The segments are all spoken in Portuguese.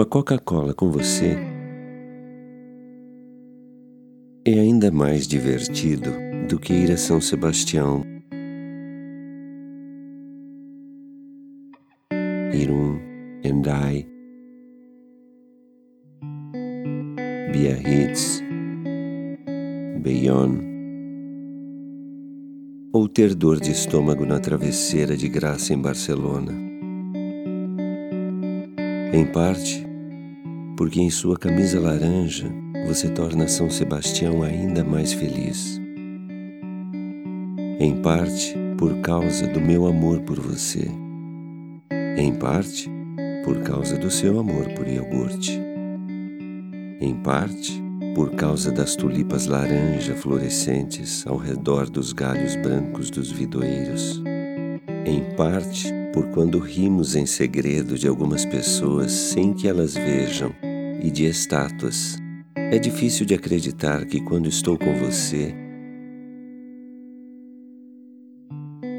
Uma Coca-Cola com você é ainda mais divertido do que ir a São Sebastião. Irun, Endai, Biarritz, Bayonne, ou ter dor de estômago na travesseira de graça em Barcelona. Em parte, porque em sua camisa laranja você torna São Sebastião ainda mais feliz. Em parte, por causa do meu amor por você. Em parte, por causa do seu amor por iogurte. Em parte, por causa das tulipas laranja florescentes ao redor dos galhos brancos dos vidoeiros. Em parte, por quando rimos em segredo de algumas pessoas sem que elas vejam e de estátuas. É difícil de acreditar que quando estou com você,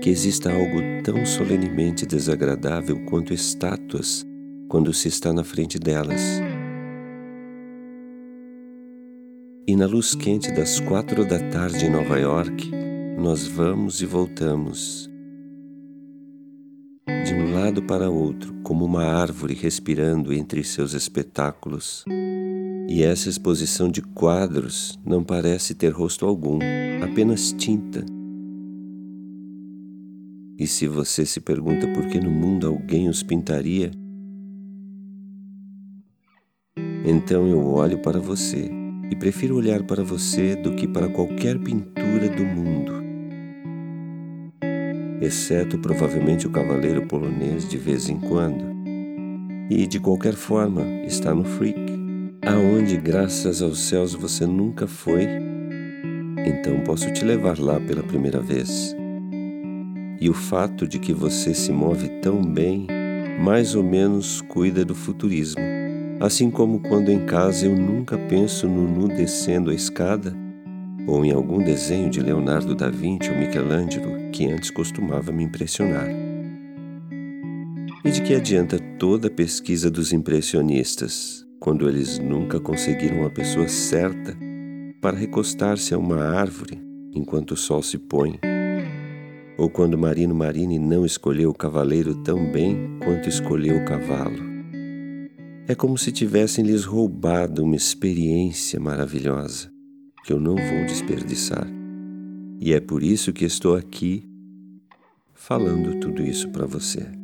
que exista algo tão solenemente desagradável quanto estátuas quando se está na frente delas. E na luz quente das quatro da tarde em Nova York, nós vamos e voltamos de um lado para outro, como uma árvore respirando entre seus espetáculos. E essa exposição de quadros não parece ter rosto algum, apenas tinta. E se você se pergunta por que no mundo alguém os pintaria, então eu olho para você e prefiro olhar para você do que para qualquer pintura do mundo exceto provavelmente o cavaleiro polonês de vez em quando. E de qualquer forma, está no Freak, aonde graças aos céus você nunca foi. Então posso te levar lá pela primeira vez. E o fato de que você se move tão bem, mais ou menos cuida do futurismo. Assim como quando em casa eu nunca penso no nu descendo a escada, ou em algum desenho de Leonardo da Vinci ou Michelangelo que antes costumava me impressionar. E de que adianta toda a pesquisa dos impressionistas quando eles nunca conseguiram a pessoa certa para recostar-se a uma árvore enquanto o sol se põe? Ou quando Marino Marini não escolheu o cavaleiro tão bem quanto escolheu o cavalo? É como se tivessem lhes roubado uma experiência maravilhosa que eu não vou desperdiçar. E é por isso que estou aqui falando tudo isso para você.